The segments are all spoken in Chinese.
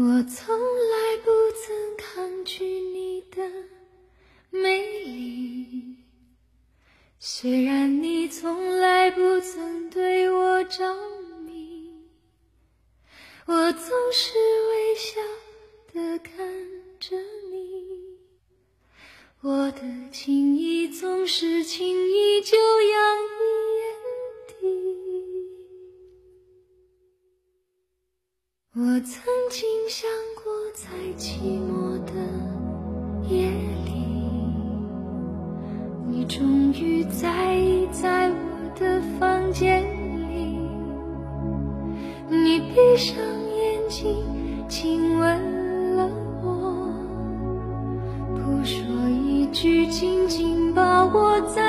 我从来不曾抗拒你的美丽，虽然你从来不曾对我着迷，我总是微笑的看着你，我的情意总是轻易就洋溢眼底。我曾经想过，在寂寞的夜里，你终于在意在我的房间里。你闭上眼睛，亲吻了我，不说一句，紧紧把我在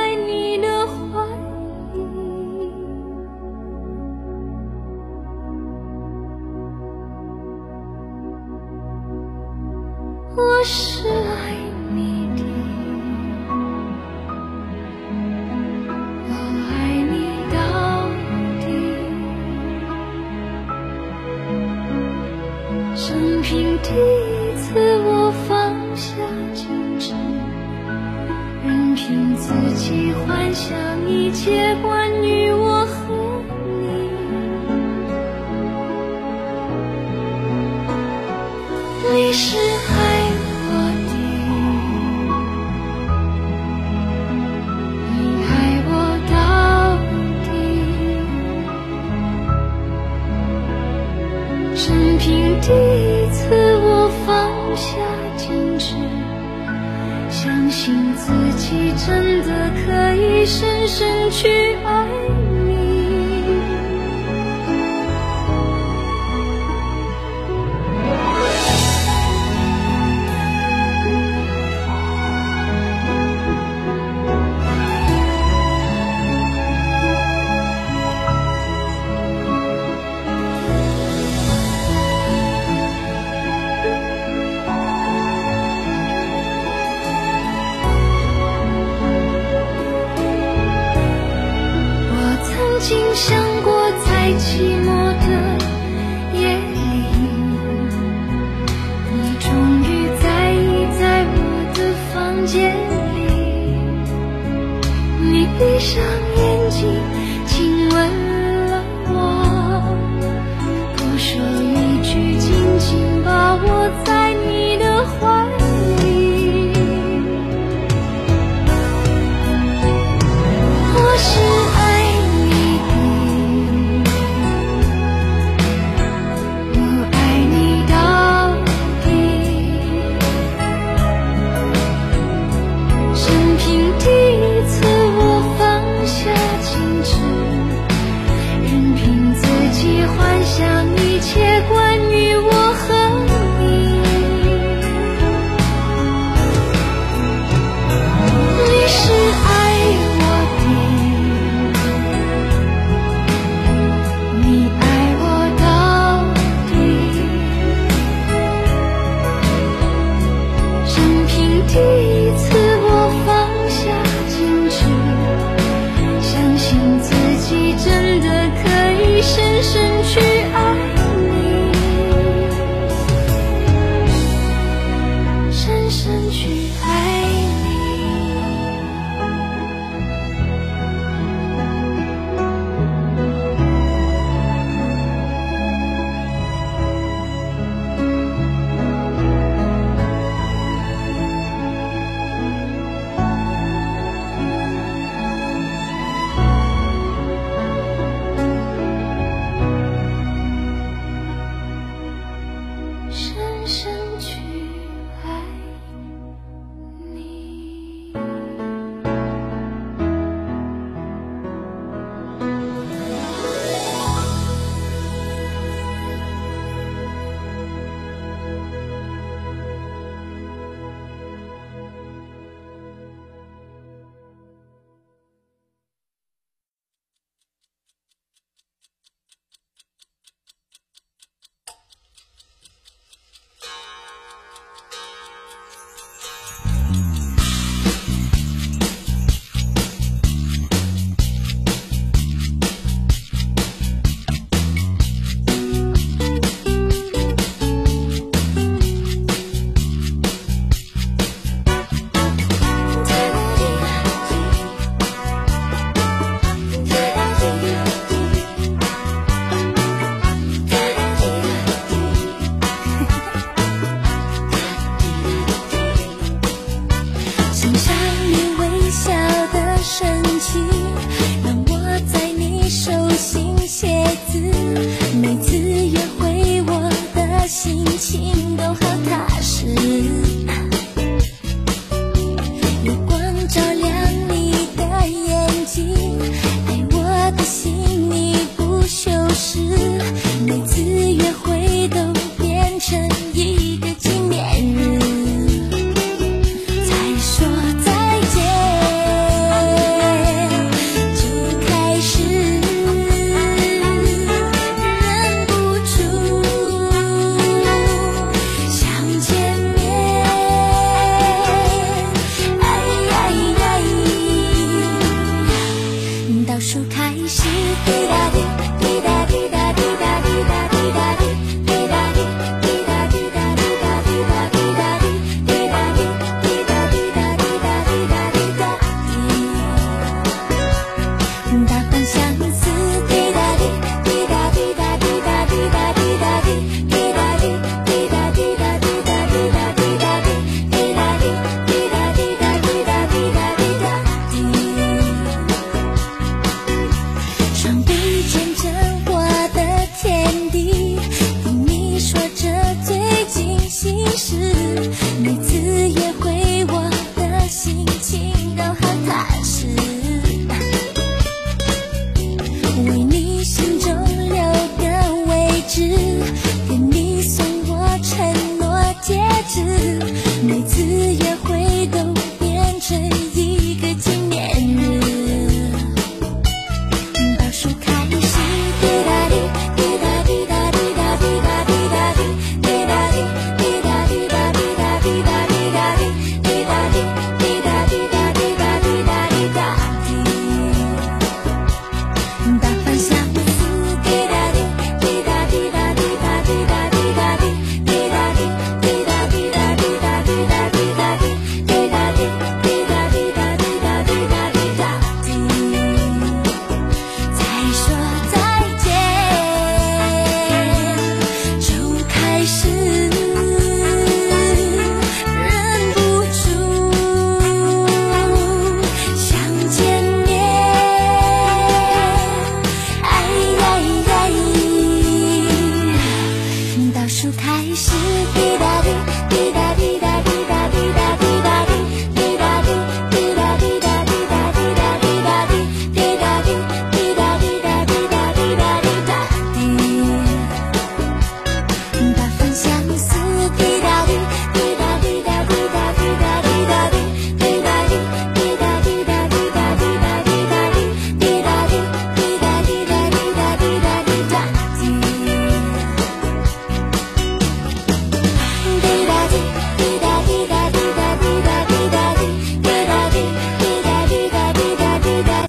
我是爱你的，我爱你到底。生平第一次，我放下矜持，任凭自己幻想一切关相信自己真的可以深深去爱你。经想过，在寂寞的夜里，你终于在意在我的房间里。你闭上